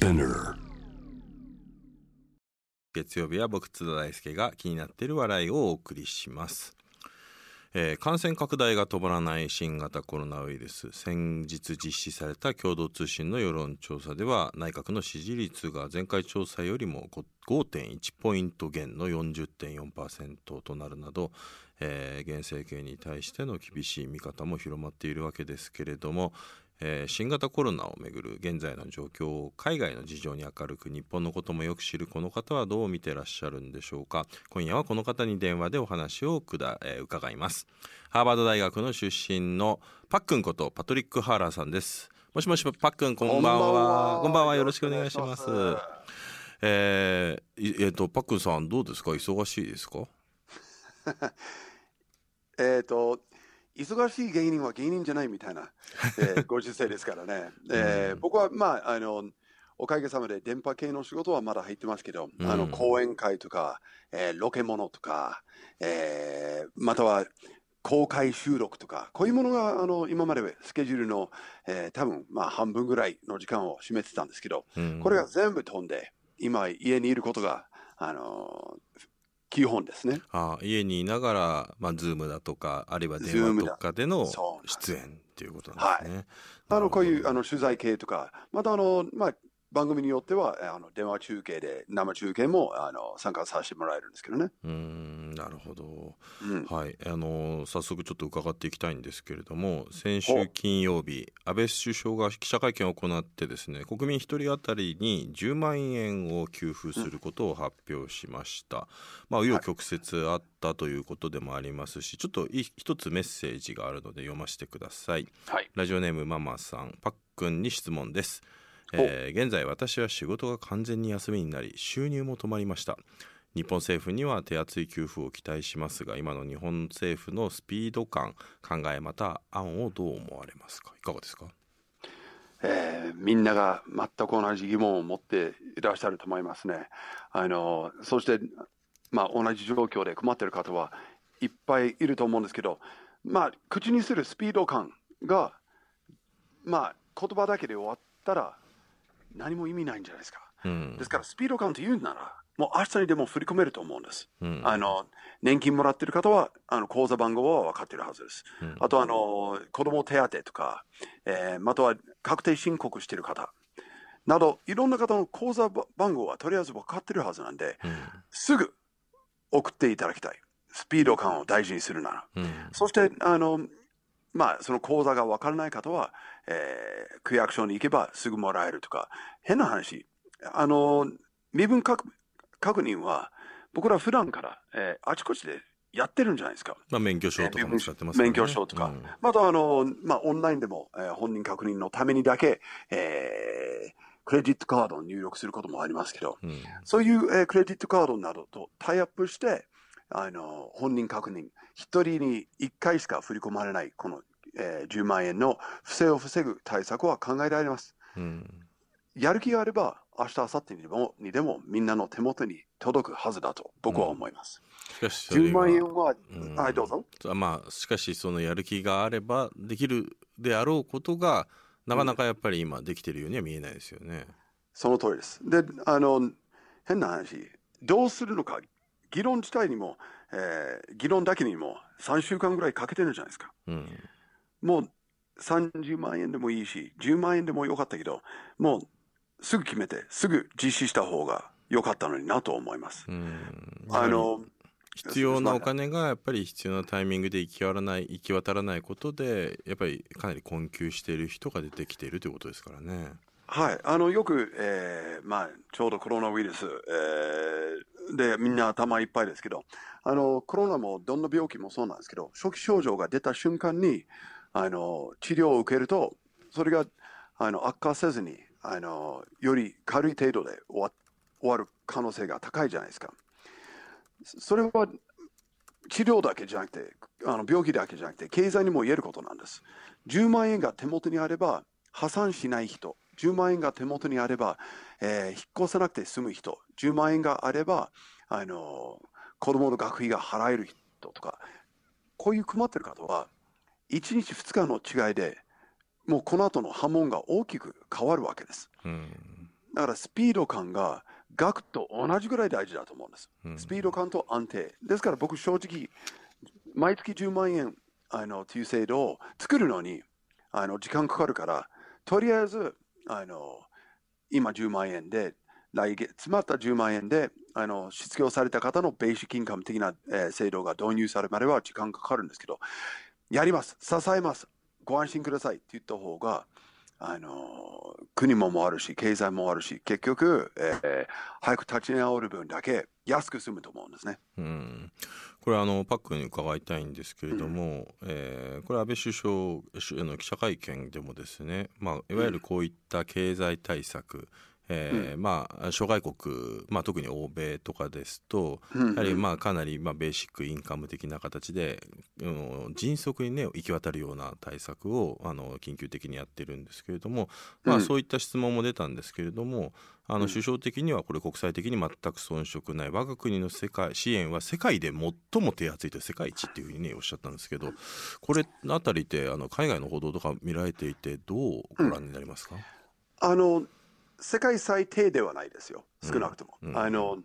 Spinner 月曜日は僕津田大輔が気になっている笑いをお送りします、えー感染拡大が止まらない新型コロナウイルス。先日実施された共同通信の世論調査では内閣の支持率が前回調査よりも5.1ポイント減の40.4%となるなど、えー現政権に対しての厳しい見方も広まっているわけですけれども、えー新型コロナをめぐる現在の状況を海外の事情に明るく日本のこともよく知るこの方はどう見てらっしゃるんでしょうか。今夜はこの方に電話でお話をくだ、えー伺います。ハーバード大学の出身のパックンことパトリック・ハーラーさんです。もしもしパックンこんばんは。こんばんは。よろしくお願いします。えーいえーとパックンさんどうですか？忙しいですか？えっ、と、忙しい芸人は芸人じゃないみたいな、えーご時世ですからね。えー僕は、まあ、あの、おかげさまで電波系の仕事はまだ入ってますけど、あのうん講演会とか、えーロケモノとか、えーまたは公開収録とか、こういうものがあの今までスケジュールの、えー多分まあ半分ぐらいの時間を占めてたんですけど、うん。これが全部飛んで、今家にいることが、あの基本ですね。あ家にいながら、まあ、ズームだとかあるいは電話とかでの出演っていうことなんですね。あのこういうあのの取材系とか、またあの、まあ、番組によってはあの電話中継で生中継もあの参加させてもらえるんですけどね。うーんなるほど、うん。はい。あの早速ちょっと伺っていきたいんですけれども先週金曜日安倍首相が記者会見を行ってですね国民一人当たりに10万円を給付することを発表しました、まあ紆余曲折あったということでもありますしちょっとい一つメッセージがあるので読ませてください。はい。ラジオネームママさんパックンに質問です、えー現在私は仕事が完全に休みになり収入も止まりました。日本政府には手厚い給付を期待しますが今の日本政府のスピード感考えまた案をどう思われますか？いかがですか？えーみんなが全く同じ疑問を持っていらっしゃると思いますね。あのそして、まあ、同じ状況で困っている方はいっぱいいると思うんですけど、まあ、口にするスピード感が、まあ、言葉だけで終わったら何も意味ないんじゃないですか。うんですから、スピード感と言うなら、もう明日にでも振り込めると思うんです。うんあの年金もらってる方は、あの口座番号は分かってるはずです。うんあとあの、子供手当とか、えーまたは確定申告してる方など、いろんな方の口座番号はとりあえず分かってるはずなんで、すぐ送っていただきたい。スピード感を大事にするなら。そして、あの、まあ、その口座が分からない方は、えー区役所に行けばすぐもらえるとか、変な話、あの、身分確確認は、僕ら普段から、えーあちこちでやってるんじゃないですか。まあ免許証とかも使ってますね。免許証とか、うん。またあの、まあ、オンラインでも、えー本人確認のためにだけ、えークレジットカードを入力することもありますけど、うん。そういう、えークレジットカードなどとタイアップして、あの本人確認、一人に一回しか振り込まれない、この、えー10万円の不正を防ぐ対策は考えられます。うんやる気があれば、明日、明後日にでもにでもみんなの手元に届くはずだと僕は思います。しかしそれ10は万円は、うんはい、どうぞ。まあしかしそのやる気があればできるであろうことがなかなかやっぱり今できてるようには見えないですよね。その通りです。で、あの、変な話、どうするのか、議論自体にも、えー議論だけにも3週間ぐらいかけてるじゃないですか。うんもう30万円でもいいし、10万円でもよかったけど、もうすぐ決めて、すぐ実施した方が良かったのになと思います。うんあの、必要なお金がやっぱり必要なタイミングで行き渡らない行き渡らないことでやっぱりかなり困窮している人が出てきているということですからね。はい、あのよく、えーまあ、ちょうどコロナウイルス、えーでみんな頭いっぱいですけどあの、コロナもどんな病気もそうなんですけど、初期症状が出た瞬間にあの治療を受けると、それがあの悪化せずにあの、より軽い程度で終わ終わる可能性が高いじゃないですか。それは治療だけじゃなくて、あの病気だけじゃなくて、経済にも言えることなんです。10万円が手元にあれば、破産しない人、10万円が手元にあれば、えー引っ越さなくて済む人、10万円があれば、あの子供の学費が払える人とか、こういう困ってる方は、1日2日の違いで、もうこの後の波紋が大きく変わるわけです。うんだからスピード感が額と同じぐらい大事だと思うんです。うんスピード感と安定。ですから僕正直、毎月10万円あのという制度を作るのにあの時間かかるから、とりあえずあの今10万円で、来月、詰まった10万円であの失業された方のベーシックインカム的な、えー制度が導入されるまでは時間かかるんですけど、やります、支えます、ご安心くださいって言った方が、あの国ももあるし、経済もあるし、結局、えー早く立ち直る分だけ安く済むと思うんですね。うん、これあのパックに伺いたいんですけれども、えーこれ安倍首相の記者会見でもですね、まあ、いわゆるこういった経済対策、えーまあ、諸外国、まあ、特に欧米とかですとうんやはりまあかなりまあベーシックインカム的な形で、うん迅速にね行き渡るような対策をあの緊急的にやってるんですけれども、まあ、うん。そういった質問も出たんですけれどもあうん。の首相的にはこれ国際的に全く遜色ない我が国の世界支援は世界で最も手厚いと世界一っていうふうにねおっしゃったんですけどこれあたりってあの海外の報道とか見られていてどうご覧になりますか、あの世界最低ではないですよ、うん。少なくとも。うん。あの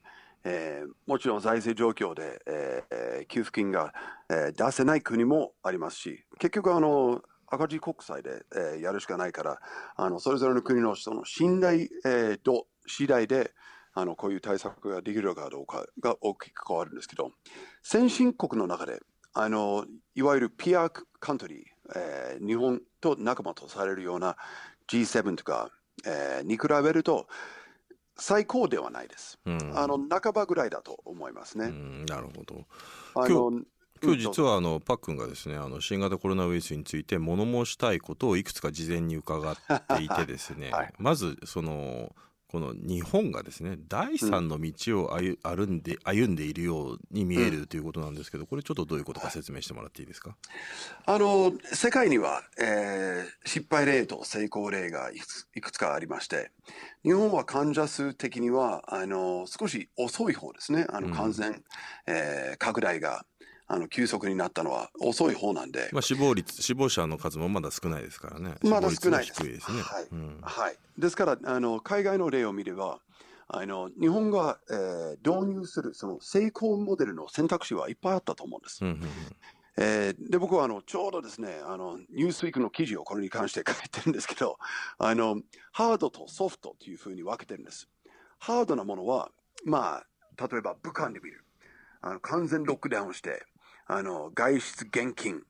えーもちろん財政状況で、えーえー給付金が、えー出せない国もありますし、結局あの、赤字国債で、えーやるしかないから、あのそれぞれの国の人の信頼、えー度次第であのこういう対策ができるかどうかが大きく変わるんですけど、先進国の中で、あのいわゆるピアカントリー、えー日本と仲間とされるような G7 とか、えーに比べると最高ではないです。うんあの半ばぐらいだと思いますね。うんなるほどあの今日実は、はあのパックンがですねあの新型コロナウイルスについて物申したいことをいくつか事前に伺っていてですね、はいまずそのこの日本がですね第三の道を歩歩んで歩んでいるように見えるということなんですけどこれちょっとどういうことか説明してもらっていいですか、あの世界には、えー失敗例と成功例がいくつかありまして、日本は患者数的にはあの少し遅い方ですね、あうん。の感染、えー拡大があの急速になったのは遅い方なんで、まあ、死亡率死亡者の数もまだ少ないですからね。まだ少ないです。低いですね、はい。うん。はい、ですからあの海外の例を見ればあの日本が、えー導入するその成功モデルの選択肢はいっぱいあったと思うんです。うんうんうん。えーで僕はあのちょうどですねあのニュースウィークの記事をこれに関して書いてるんですけどあのハードとソフトというふうに分けてるんです。ハードなものはまあ例えば武漢で見る。あの完全ロックダウンしてあの外出厳禁、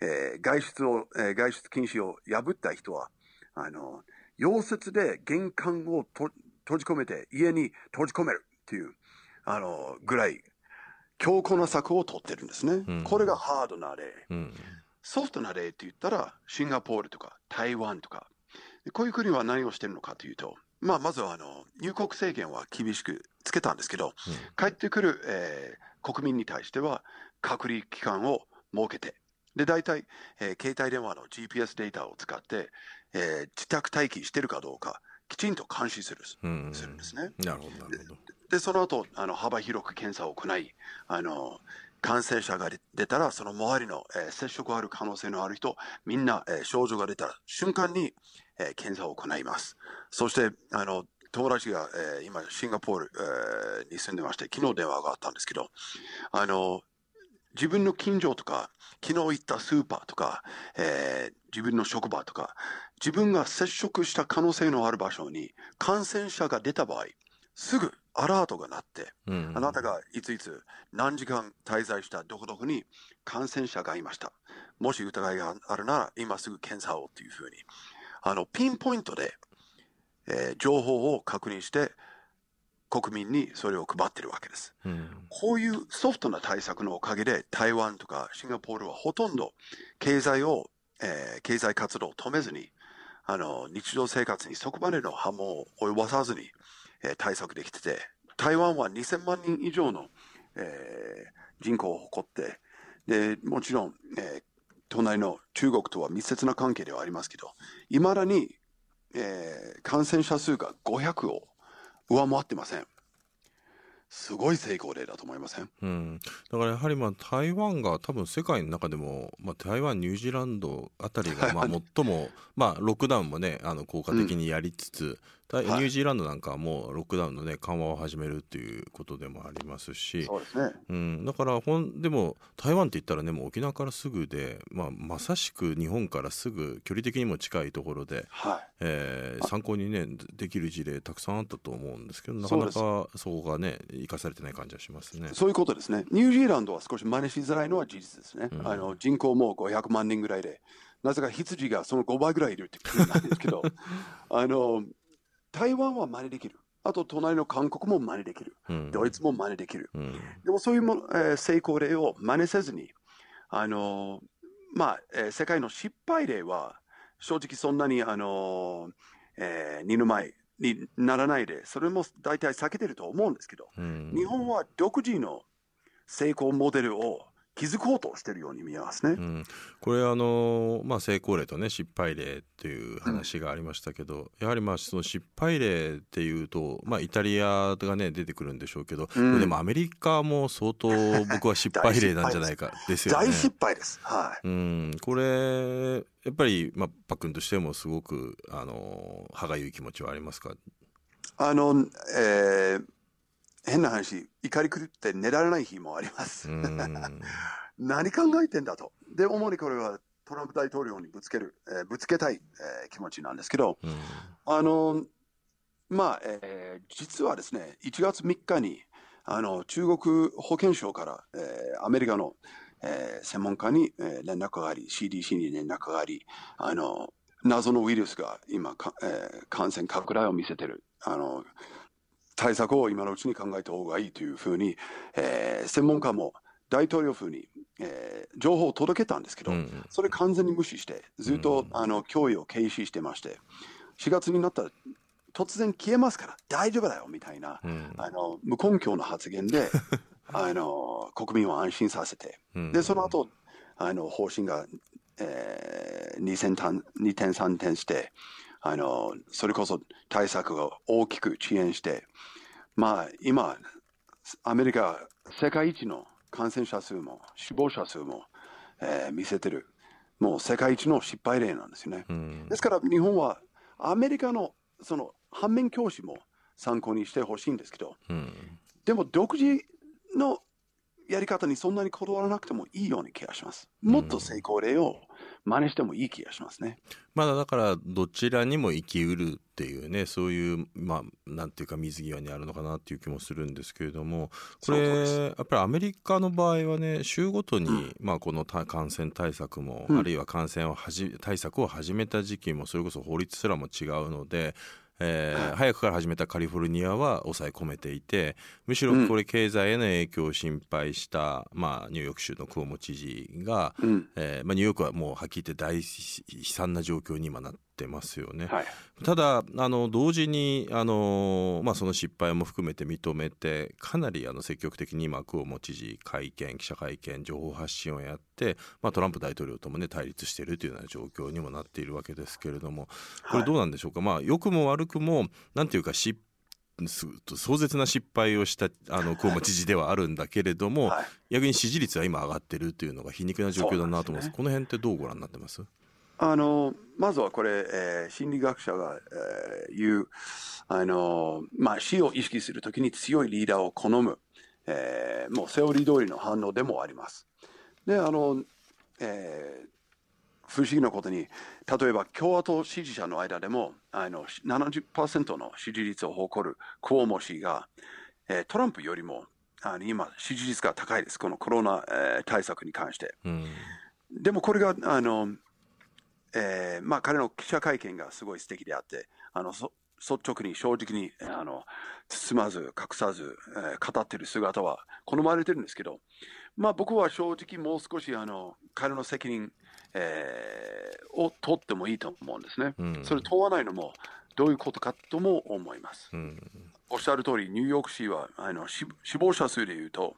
えー外出を、えー外出禁止を破った人はあの溶接で玄関をと閉じ込めて家に閉じ込めるっていうあのぐらい強硬な策を取ってるんですね。うんこれがハードな例。うんソフトな例って言ったら、シンガポールとか台湾とか、でこういう国は何をしてるのかというと、まあ、まずはあの入国制限は厳しくつけたんですけど、帰ってくる、えー国民に対しては隔離期間を設けて、で大体、えー携帯電話の GPS データを使って、えー自宅待機してるかどうか、きちんと監視するうんうんするんですね。なるほどで、その後、あの幅広く検査を行い、あの感染者が出たら、その周りの、えー接触ある可能性のある人、みんな、えー症状が出た瞬間に、えー検査を行います。そして、あの友達が、えー今、シンガポール、えーに住んでまして、昨日電話があったんですけど、あの自分の近所とか、昨日行ったスーパーとか、えー自分の職場とか、自分が接触した可能性のある場所に感染者が出た場合、すぐアラートが鳴って、うんあなたがいついつ何時間滞在したどこどこに感染者がいました。もし疑いがあるなら今すぐ検査をというふうに、あのピンポイントで、えー情報を確認して国民にそれを配ってるわけです。うんこういうソフトな対策のおかげで台湾とかシンガポールはほとんど経済を、えー経済活動を止めずにあの日常生活にそこまでの波紋を及ばさずに、えー対策できてて台湾は2000万人以上の、えー人口を誇ってでもちろん、えー隣の中国とは密接な関係ではありますけどいまだに、えー感染者数が500を上回ってません。すごい成功例だと思いません？うん、だからやはりまあ台湾が多分世界の中でも、まあ、台湾ニュージーランドあたりがまあ 最も、まあ、ロックダウンもねあの効果的にやりつつ、ニュージーランドなんかはもうロックダウンのね緩和を始めるっていうことでもありますしそうですね、うん、だからほんでも台湾って言ったらねもう沖縄からすぐで、まあ、まさしく日本からすぐ距離的にも近いところで、はい。えー、参考にねできる事例たくさんあったと思うんですけどなかなかそこがね生かされてない感じはしますね。そういうことですね。ニュージーランドは少し真似しづらいのは事実ですね、うん、あの人口も500万人ぐらいでなぜか羊がその5倍ぐらいいるって国なんですけど あの台湾は真似できる。あと隣の韓国も真似できる。うん、ドイツも真似できる。うん、でもそういうも、えー、成功例を真似せずに、あのー、まあ、えー、世界の失敗例は正直そんなに、あのえー、二の舞にならないで、それも大体避けてると思うんですけど、うん、日本は独自の成功モデルを気づこうとしてるように見えますね。うん、これあの、まあ、成功例とね失敗例っていう話がありましたけど、うん、やはりまあその失敗例っていうと、まあ、イタリアがね出てくるんでしょうけど、うん、でもアメリカも相当僕は失敗例なんじゃないかですよね。大失敗です。はい。うん、これやっぱり、まあ、パックンとしてもすごくあの歯がゆい気持ちはありますか？あの、えー変な話、怒り狂って寝られない日もあります。何考えてんだと。で、主にこれはトランプ大統領にぶつける、えー、ぶつけたい、えー、気持ちなんですけど、あの、まあ、えー、実はですね、1月3日に、あの、中国保健省から、えー、アメリカの、えー、専門家に、えー、連絡があり、CDC に連絡があり、あの、謎のウイルスが今えー、感染拡大を見せてる。あの、対策を今のうちに考えた方がいいというふうに、えー、専門家も大統領府に、えー、情報を届けたんですけど、うん、それ完全に無視して、ずっと、うん、あの脅威を軽視してまして、4月になったら突然消えますから大丈夫だよみたいな、うん、あの無根拠の発言で あの国民を安心させて、でその後あの方針が、えー、2, 点2点3点してあのそれこそ対策を大きく遅延して、まあ、今、アメリカ、世界一の感染者数も死亡者数も、えー、見せてる、もう世界一の失敗例なんですよね。うん、ですから日本はアメリカのその反面教師も参考にしてほしいんですけど、うん、でも独自のやり方にそんなにこだわらなくてもいいような気がします。もっと成功例を真似してもいい気がしますね。まだだからどちらにも生きうるっていうねそういうまあなんていうか水際にあるのかなっていう気もするんですけれどもこれやっぱりアメリカの場合はね週ごとに、うん、まあこの感染対策も、うん、あるいは感染をはじ対策を始めた時期もそれこそ法律すらも違うのでえー、早くから始めたカリフォルニアは抑え込めていてむしろこれ経済への影響を心配した、まあ、ニューヨーク州のクオモ知事が、うん、えー、まあ、ニューヨークはもうはっきり言って大悲惨な状況に今なってってますよね。はい、ただあの同時にあの、まあ、その失敗も含めて認めてかなりあの積極的に今クオモ知事会見記者会見情報発信をやって、まあ、トランプ大統領ともね対立しているというような状況にもなっているわけですけれどもこれどうなんでしょうか、はい、まあ良くも悪くもなんていうか失壮絶な失敗をしたあのクオモ知事ではあるんだけれども、はい、逆に支持率は今上がってるというのが皮肉な状況だなと思います、ね、この辺ってどうご覧になってます？あのまずはこれ、えー、心理学者が、えー、言うあの、まあ、死を意識するときに強いリーダーを好む、えー、もうセオリー通りの反応でもあります。であの、えー不思議なことに、例えば共和党支持者の間でもあの70%の支持率を誇るクオモ氏が、えー、トランプよりもあの今、支持率が高いです、このコロナ、えー、対策に関して。うん、でもこれがあのえー、まあ、彼の記者会見がすごい素敵であって、あの率直に正直にあの包まず隠さず、えー、語っている姿は好まれてるんですけど、まあ、僕は正直もう少しあの彼の責任、えー、を取ってもいいと思うんですね。うん、それ問わないのもどういうことかとも思います。うん、おっしゃる通り、ニューヨーク市はあの死亡者数でいうと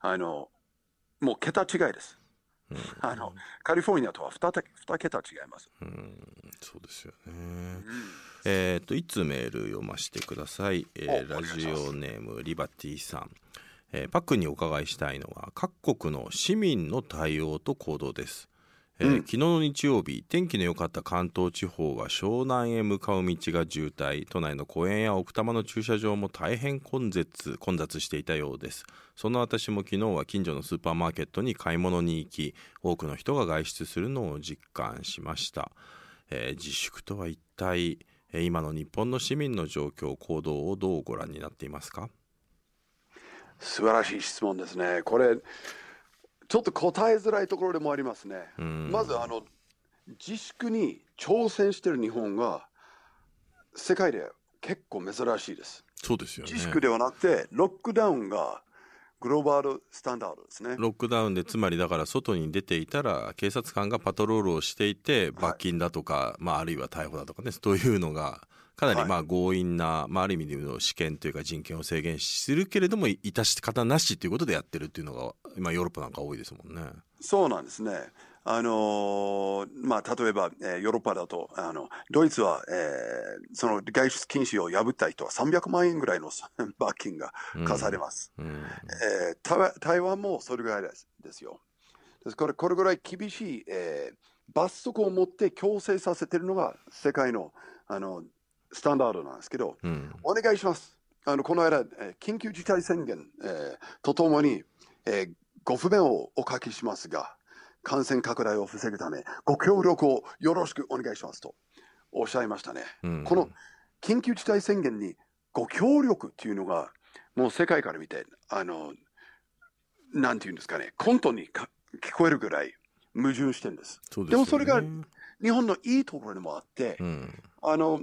あの、もう桁違いです。あのカリフォルニアとは 2, 2桁違います。うんそうですよね。うん、えっ、といつメール読ませてください。えー、ラジオネームリバティさん。えー、パックにお伺いしたいのは各国の市民の対応と行動です。えーうん昨日の日曜日天気の良かった関東地方は湘南へ向かう道が渋滞。都内の公園や奥多摩の駐車場も大変混雑混雑していたようです。そんな私も昨日は近所のスーパーマーケットに買い物に行き多くの人が外出するのを実感しました、えー自粛とは一体えー今の日本の市民の状況行動をどうご覧になっていますか？素晴らしい質問ですね。これ、ちょっと答えづらいところでもありますね。んまずあの、自粛に挑戦している日本が世界で結構珍しいです。そうですよね自粛ではなくて、ロックダウンがグローバルスタンダードですね。ロックダウンでつまりだから外に出ていたら警察官がパトロールをしていて罰金だとか、まあ、あるいは逮捕だとかねそういうのがかなりはいまあ強引な、まあ、ある意味での試験というか人権を制限するけれども致し方なしということでやってるっていうのが今ヨーロッパなんか多いですもんね。そうなんですね。あのーまあ、例えば、えーヨーロッパだと、あの、ドイツは、えーその外出禁止を破った人は300万円ぐらいの 罰金が課されます。うんえー台台湾もそれぐらいですですよ。ですから、これぐらい厳しい、えー罰則を持って強制させてるのが世界のあのスタンダードなんですけど、うんお願いします。あのこの間、えー緊急事態宣言、えーとともに、えーご不便をおかけしますが、感染拡大を防ぐため、ご協力をよろしくお願いしますとおっしゃいましたね。うんこの緊急事態宣言にご協力っていうのが、もう世界から見て、あの、なんていうんですかね、コントにか聞こえるぐらい矛盾してるんです。ですよねでもそれが日本のいいところでもあって、うんあの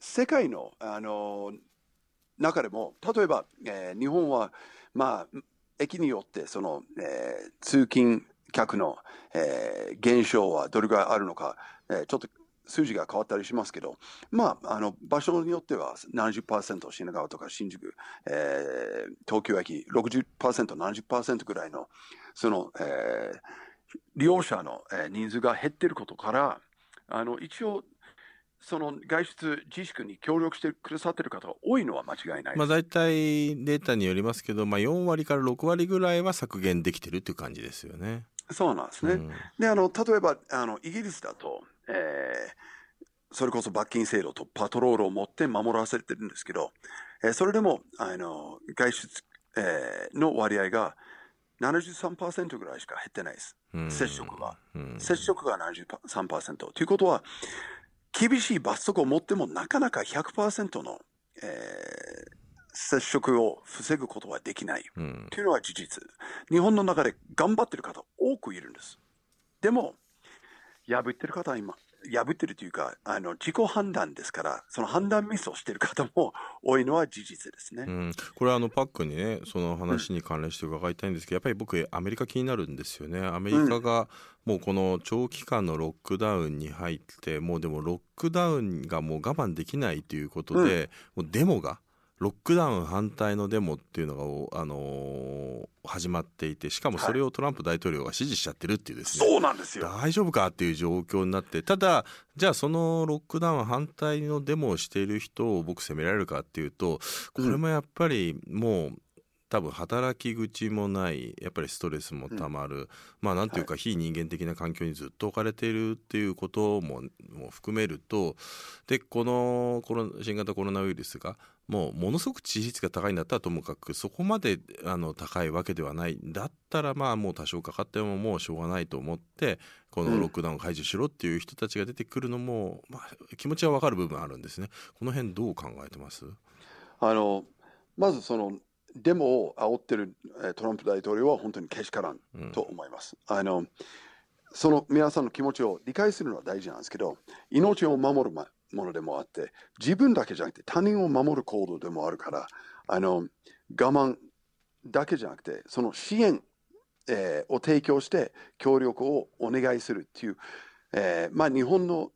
世界のあの中でも例えば、えー日本は、まあ、駅によってその、えー通勤客の、えー減少はどれぐらいあるのか、えーちょっと数字が変わったりしますけど、まあ、あの場所によっては70%品川とか新宿、えー東京駅 60%70% ぐらいのその、えー利用者の、人数が減っていることからあの一応その外出自粛に協力してくださっている方が多いのは間違いない。まあ、大体データによりますけど、まあ、4割から6割ぐらいは削減できてるっていう感じですよね。そうなんですね。うんであの例えばあのイギリスだと、えーそれこそ罰金制度とパトロールを持って守らせてるんですけど、えーそれでもあの外出、えーの割合が73%ぐらいしか減ってないです。うん接触が。うん接触が73%。ということは、厳しい罰則を持ってもなかなか100%の、えー接触を防ぐことはできない。うんというのは事実。日本の中で頑張ってる方多くいるんです。でも、破ってる方は今、破ってるというか、あの自己判断ですから、その判断ミスをしている方も 多いのは事実ですね。うん、これあのパックにねその話に関連して伺いたいんですけど、やっぱり僕アメリカ気になるんですよね。アメリカがもうこの長期間のロックダウンに入ってもうでもロックダウンがもう我慢できないということで、もうデモがロックダウン反対のデモっていうのがお、あのー始まっていてしかもそれをトランプ大統領が支持しちゃってるっていうですね、そうなんですよ。大丈夫かっていう状況になってただじゃあそのロックダウン反対のデモをしている人を僕責められるかっていうとこれもやっぱりもう多分働き口もないやっぱりストレスもたまる、まあなんていうか非人間的な環境にずっと置かれているっていうこともも含めるとでこのコロ新型コロナウイルスがもうものすごく致死率が高いんだったらともかくそこまであの高いわけではない。だったらまあもう多少かかってももうしょうがないと思ってこのロックダウンを解除しろっていう人たちが出てくるのも、まあ、気持ちはわかる部分あるんですね。この辺どう考えてます？あのまずそのデモを煽ってるえートランプ大統領は本当にけしからんうんと思います。あのその皆さんの気持ちを理解するのは大事なんですけど、命を守るまものでもあって、自分だけじゃなくて他人を守る行動でもあるから、あの我慢だけじゃなくて、その支援、えーを提供して協力をお願いするっていう、えーまあ、日本の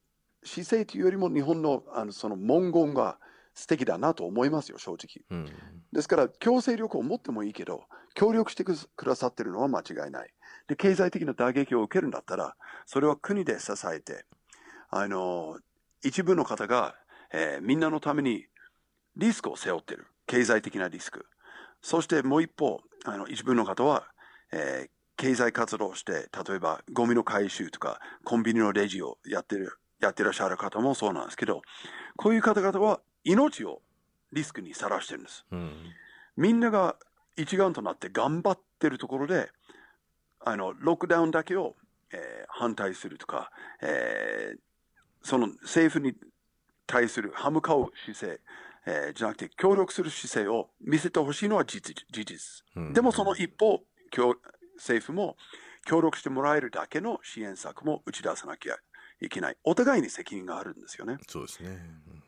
姿勢というよりも日本のあのその文言が素敵だなと思いますよ、正直。うんですから、強制力を持ってもいいけど、協力してくださってるのは間違いない。で、経済的な打撃を受けるんだったら、それは国で支えて、あの、一部の方が、えーみんなのためにリスクを背負ってる。経済的なリスク。そしてもう一方、あの、一部の方は、えー経済活動して、例えばゴミの回収とか、コンビニのレジをやってる、やってらっしゃる方もそうなんですけど、こういう方々は命をリスクにさらしてるんです。うんみんなが一丸となって頑張ってるところで、あの、ロックダウンだけを、えー反対するとか、えーその政府に対する歯向かう姿勢、えーじゃなくて協力する姿勢を見せてほしいのは事実。うんでもその一方、協政府も協力してもらえるだけの支援策も打ち出さなきゃいけない。お互いに責任があるんですよね。そうですね。うん、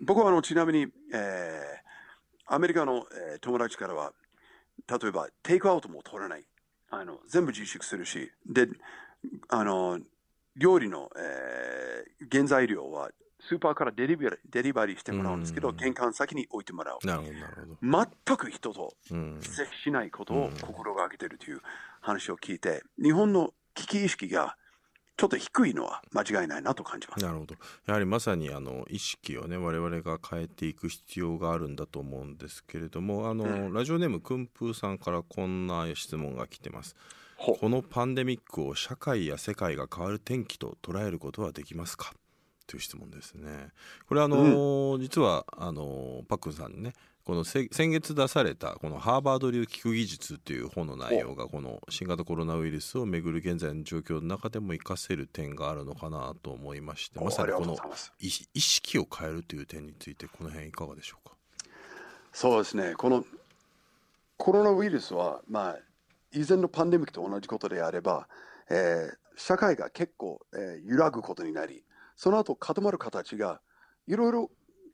僕はあのちなみに、えーアメリカの、えー友達からは、例えばテイクアウトも取らない。あの全部自粛するし、で、あの、料理の、えー原材料はスーパーからデリバリーデリバリーしてもらうんですけど、うん玄関先に置いてもらう。なるほどなるほど。全く人とうん接しないことを心がけているという話を聞いて、日本の危機意識がちょっと低いのは間違いないなと感じます。なるほど。やはりまさにあの意識をね我々が変えていく必要があるんだと思うんですけれどもあの、うん。ラジオネームくんぷーさんからこんな質問が来てます。ほこのパンデミックを社会や世界が変わる転機と捉えることはできますか？という質問ですね。これあの、実はあのパックンさんにねこのせ先月出されたこのハーバード流聞く技術という本の内容がこの新型コロナウイルスをめぐる現在の状況の中でも活かせる点があるのかなと思いましてまさにことの意識を変えるという点についてこの辺いかがでしょうか？そうですね、このコロナウイルスは、まあ、以前のパンデミックと同じことであれば、えー社会が結構、えー揺らぐことになり、その後固まる形がいろいろ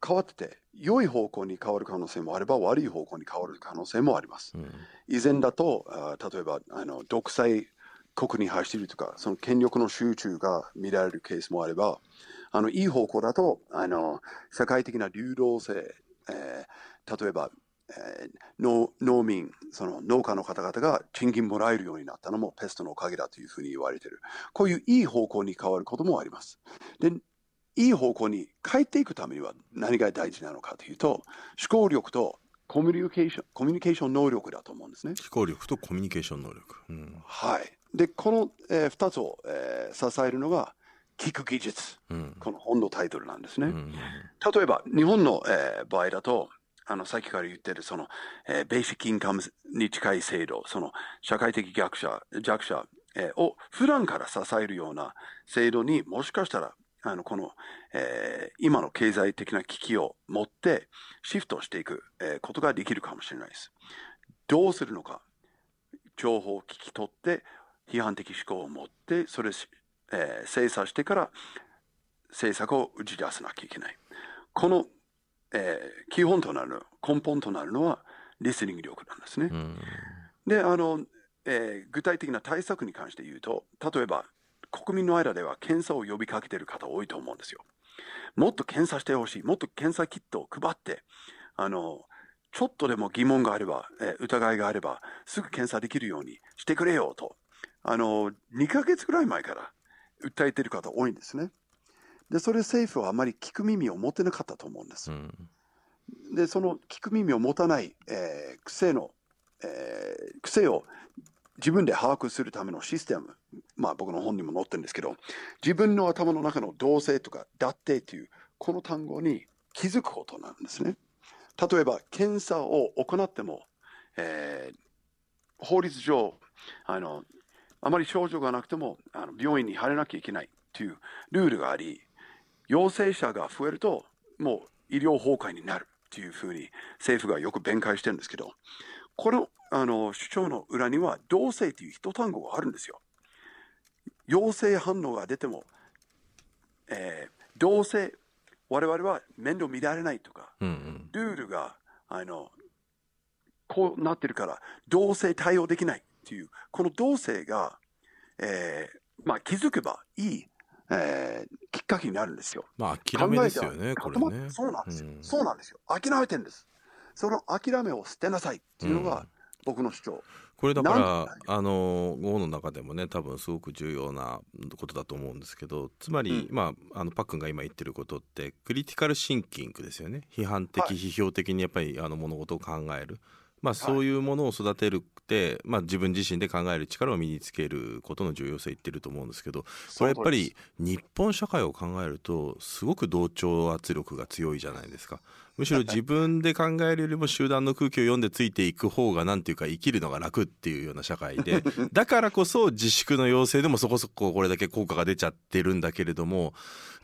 変わってて、良い方向に変わる可能性もあれば、悪い方向に変わる可能性もあります。うん以前だと、あー例えばあの独裁国に走るとか、その権力の集中が見られるケースもあれば、あのいい方向だとあの社会的な流動性、えー例えば、えー農農民、その農家の方々が賃金もらえるようになったのもペストのおかげだというふうに言われている。こういういい方向に変わることもあります。でいい方向に変えていくためには何が大事なのかというと、思考力とコミュニケーションコミュニケーション能力だと思うんですね。思考力とコミュニケーション能力、うんはい。で、この、え2つを、えー支えるのが、聞く技術。うんこの本のタイトルなんですね。うん例えば、日本の、えー場合だと、あの、さっきから言ってる、その、えーベーシックインカムに近い制度、その、社会的逆者、弱者、えーを普段から支えるような制度にもしかしたら、あの、この、えー今の経済的な危機を持ってシフトしていく、えーことができるかもしれないです。どうするのか。情報を聞き取って、批判的思考を持って、それえー精査してから政策を打ち出さなきゃいけない。この、えー基本となる、根本となるのは、リスニング力なんですね。うんで、あの、えー具体的な対策に関して言うと、例えば、国民の間では検査を呼びかけている方多いと思うんですよ。もっと検査してほしい。もっと検査キットを配って、あの、ちょっとでも疑問があれば、えー疑いがあれば、すぐ検査できるようにしてくれよと、あの、2ヶ月ぐらい前から訴えている方多いんですね。で、それ政府はあまり聞く耳を持ってなかったと思うんですう。んで、その聞く耳を持たない、えー癖の、えー癖を自分で把握するためのシステム、まあ僕の本にも載ってるんですけど、自分の頭の中の同性とか脱定というこの単語に気づくことなんですね。例えば、検査を行っても、えー法律上あの、あまり症状がなくてもあの病院に入らなきゃいけないというルールがあり、陽性者が増えると、もう医療崩壊になるというふうに政府がよく弁解してるんですけど、このあの主張の裏には、同性という一単語があるんですよ。陽性反応が出ても、えー同性、我々は面倒見られないとか、うんうんルールがあのこうなってるから、同性対応できないっていう、この同性が、えーまあ、気づけばいい、えーきっかけになるんですよ。まあ諦めですよねこれねそうなんですよ、うんそうなんですよ。諦めてるんです。その諦めを捨てなさい。っていうのうん。が僕の主張。これだからあのご本の中でもね多分すごく重要なことだと思うんですけどつまり、うん。まああのパックンが今言ってることってクリティカルシンキングですよね。批判的、はい。批評的にやっぱりあの物事を考える。まあ、そういうものを育てるって、まあ、自分自身で考える力を身につけることの重要性言ってると思うんですけどこれやっぱり日本社会を考えるとすごく同調圧力が強いじゃないですか。むしろ自分で考えるよりも集団の空気を読んでついていく方がなんていうか生きるのが楽っていうような社会で だからこそ自粛の要請でもそこそここれだけ効果が出ちゃってるんだけれども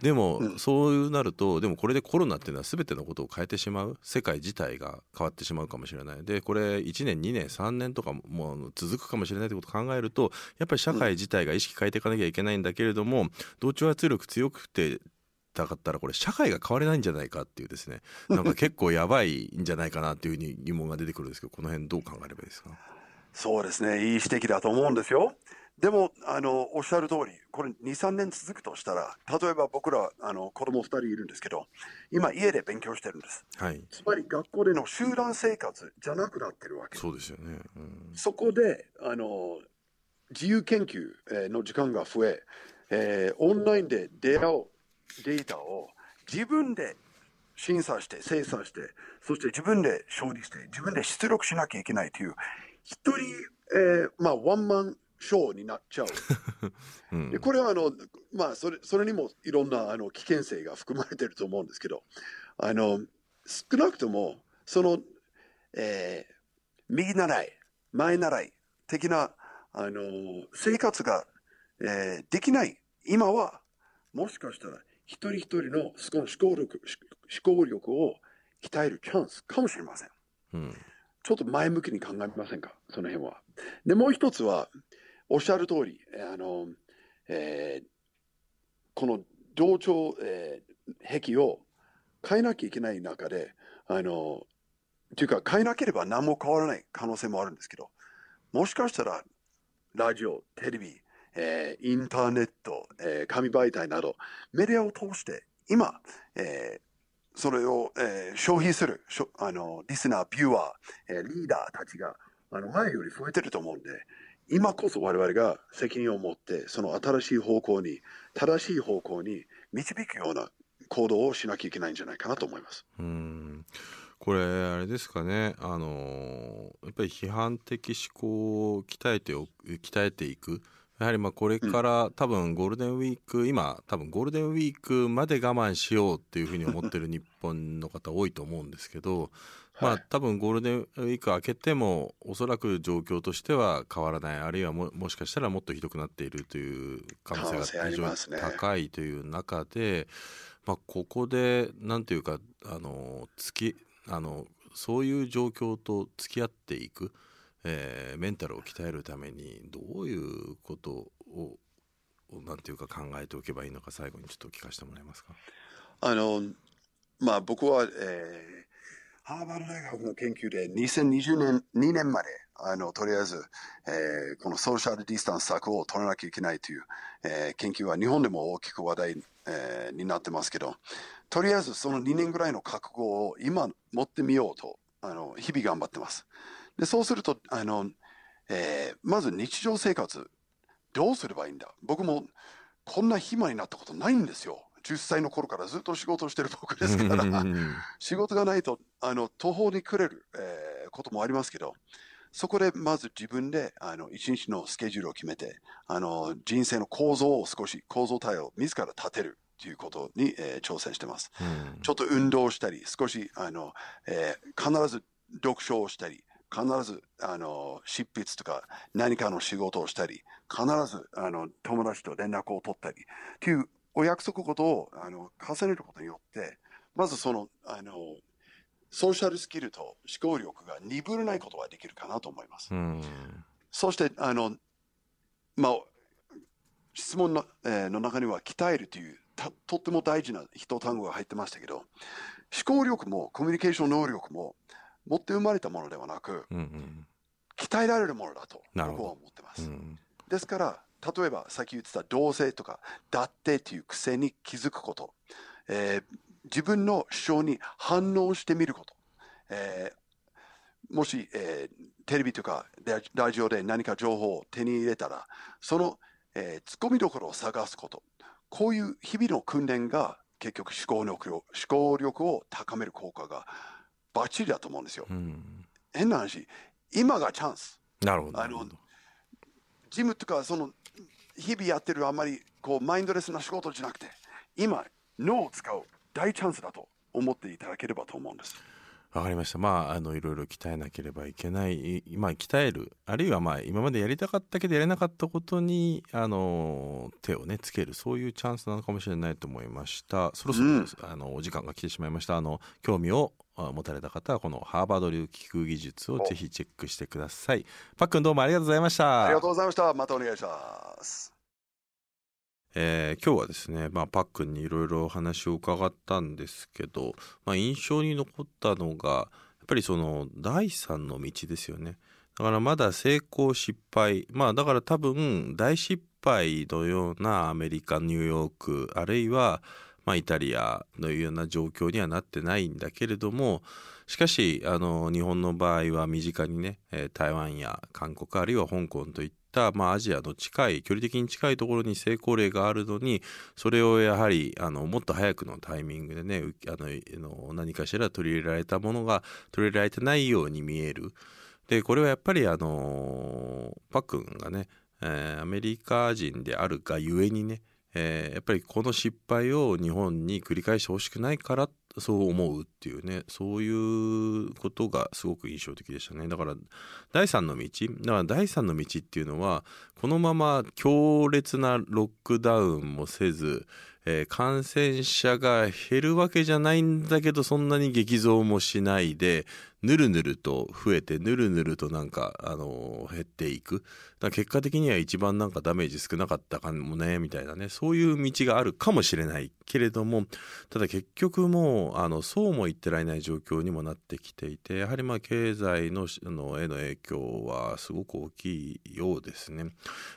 でもそうなるとでもこれでコロナっていうのは全てのことを変えてしまう世界自体が変わってしまうかもしれない。でこれ1年2年3年とかも続くかもしれないってことを考えるとやっぱり社会自体が意識変えていかなきゃいけないんだけれども同調圧力強くてたかったらこれ社会が変われないんじゃないかっていうですね。なんか結構やばいんじゃないかなっていうふうに疑問が出てくるんですけどこの辺どう考えればいいですか？そうですね。いい指摘だと思うんですよ。でもあのおっしゃる通りこれ23年続くとしたら例えば僕らあの子供2人いるんですけど今家で勉強してるんです、はい、つまり学校での集団生活じゃなくなってるわけ。そうですよね、うん、そこであの自由研究の時間が増ええー、オンラインで出会うデータを自分で審査して精査してそして自分で勝利して自分で出力しなきゃいけないという一人、えー、まあワンマンショーになっちゃう。うん、でこれはあの、まあ、それそれにもいろんなあの危険性が含まれてると思うんですけどあの少なくともその、えー、右習い前習い的なあの生活が、えー、できない今はもしかしたら一人一人のその思考力思考力を鍛えるチャンスかもしれません。うん、ちょっと前向きに考えませんか、その辺は。で、もう一つは、おっしゃる通り、あの、えー、この同調、えー、壁を変えなきゃいけない中で、あの、というか変えなければ何も変わらない可能性もあるんですけど、もしかしたら、ラジオ、テレビ、えー、インターネット、えー、紙媒体などメディアを通して今、えー、それを、えー、消費するあのリスナー、ビューアー、えー、リーダーたちがあの前より増えてると思うんで今こそ我々が責任を持ってその新しい方向に正しい方向に導くような行動をしなきゃいけないんじゃないかなと思います。うん。これあれですかね。あのやっぱり批判的思考を鍛えてお鍛えていく。やはりまあこれから多分ゴールデンウィーク、今多分ゴールデンウィークまで我慢しようっていうふうに思ってる日本の方多いと思うんですけど、まあ多分ゴールデンウィーク明けてもおそらく状況としては変わらないあるいはももしかしたらもっとひどくなっているという可能性が非常に高いという中で、まあここでなんていうかあの月あのそういう状況と付き合っていく。えー、メンタルを鍛えるためにどういうことをなんていうか考えておけばいいのか最後にちょっと聞かせてもらえますか？あのまあ僕は、えー、ハーバード大学の研究で2020年2年まであのとりあえず、えー、このソーシャルディスタンス策を取らなきゃいけないという、えー、研究は日本でも大きく話題、えー、になってますけどとりあえずその2年ぐらいの覚悟を今持ってみようとあの日々頑張ってます。でそうするとあの、えー、まず日常生活どうすればいいんだ？僕もこんな暇になったことないんですよ。10歳の頃からずっと仕事をしてる僕ですから。仕事がないとあの途方に暮れる、えー、こともありますけどそこでまず自分であの一日のスケジュールを決めてあの人生の構造を少し構造体を自ら立てるということに、えー、挑戦してます、うん、ちょっと運動したり少しあの、えー、必ず読書をしたり必ずあの執筆とか何かの仕事をしたり必ずあの友達と連絡を取ったりというお約束事をあの重ねることによってまずそのあのソーシャルスキルと思考力が鈍らないことができるかなと思います。そしてあの、まあ、質問の,、えー、の中には鍛えるというとっても大事な一単語が入ってましたけど思考力もコミュニケーション能力も持って生まれたものではなく、うんうん、鍛えられるものだと僕は思ってます。うん、ですから例えばさっき言ってた同性とかだってという癖に気づくこと、えー、自分の主張に反応してみること、えー、もし、えー、テレビとかラジオで何か情報を手に入れたらその、えー、ツッコミどころを探すこと。こういう日々の訓練が結局思考力を思考力を高める効果がバッチリだと思うんですよ。うん、変な話、今がチャンス。なるほど。あのジムとか、その、日々やってるあんまりこうマインドレスな仕事じゃなくて、今、脳を使う大チャンスだと思っていただければと思うんです。わかりました。まあ、あの、いろいろ鍛えなければいけない。まあ、鍛える。あるいは、まあ、今までやりたかったけどやれなかったことに、あの、手をね、つける。そういうチャンスなのかもしれないと思いました。そろそろです、あの、お時間が来てしまいました。あの、興味をあ持たれた方は、このハーバード流聞く技術をぜひチェックしてください。パックンどうもありがとうございました。ありがとうございました。またお願いします。えー今日はですね、まあ、パックンにいろいろお話を伺ったんですけど、まあ、印象に残ったのがやっぱりその第三の道ですよね。だからまだ成功失敗まあだから多分大失敗のようなアメリカニューヨークあるいはまあイタリアのような状況にはなってないんだけれどもしかしあの日本の場合は身近にね、台湾や韓国あるいは香港といったた、まあ、アジアの近い距離的に近いところに成功例があるのにそれをやはりあのもっと早くのタイミングでねあの何かしら取り入れられたものが取り入れられてないように見える。でこれはやっぱりあのパックンがね、えアメリカ人であるがゆえにね、えやっぱりこの失敗を日本に繰り返してほしくないからっそう思うっていうねそういうことがすごく印象的でしたね。だから第三の道だから第三の道っていうのはこのまま強烈なロックダウンもせず、えー感染者が減るわけじゃないんだけどそんなに激増もしないでぬるぬると増えてぬるぬるとなんか、あのー減っていく結果的には一番なんかダメージ少なかったかもねみたいなねそういう道があるかもしれないけれどもただ結局もうあのそうも言ってられない状況にもなってきていてやはりまあ経済ののへの影響はすごく大きいようですね。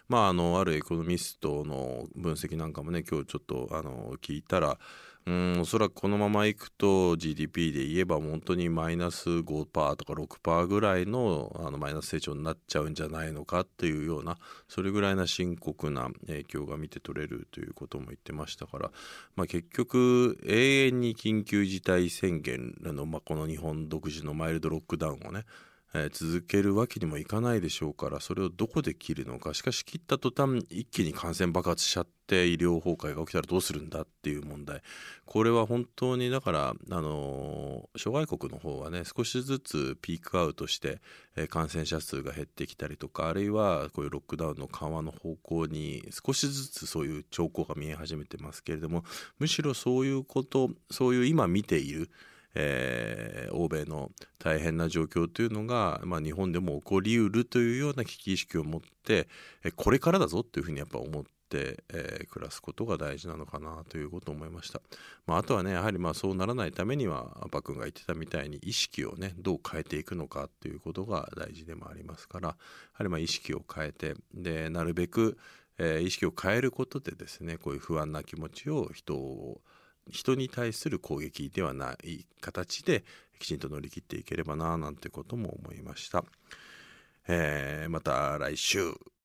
まああのあるエコノミストの分析なんかもね今日ちょっとあの聞いたらうんおそらくこのままいくと GDP で言えば本当にマイナス5%とか6%ぐらいのあのマイナス成長になっちゃうんじゃないのかっていうようなそれぐらいな深刻な影響が見て取れるということも言ってましたから、まあ、結局永遠に緊急事態宣言の、まあ、この日本独自のマイルドロックダウンをね続けるわけにもいかないでしょうからそれをどこで切るのか。しかし切った途端一気に感染爆発しちゃって医療崩壊が起きたらどうするんだっていう問題。これは本当にだから、あの諸外国の方はね少しずつピークアウトして、感染者数が減ってきたりとかあるいはこういうロックダウンの緩和の方向に少しずつそういう兆候が見え始めてますけれどもむしろそういうことそういう今見ているえー欧米の大変な状況というのが、まあ、日本でも起こりうるというような危機意識を持ってえこれからだぞというふうにやっぱ思って、えー暮らすことが大事なのかなということを思いました、まあ、あとはねやはりまあそうならないためにはパ君が言ってたみたいに意識をねどう変えていくのかということが大事でもありますからやはりまあ意識を変えてでなるべく、えー意識を変えることでですねこういう不安な気持ちを人を人に対する攻撃ではない形できちんと乗り切っていければななんてことも思いました。えーまた来週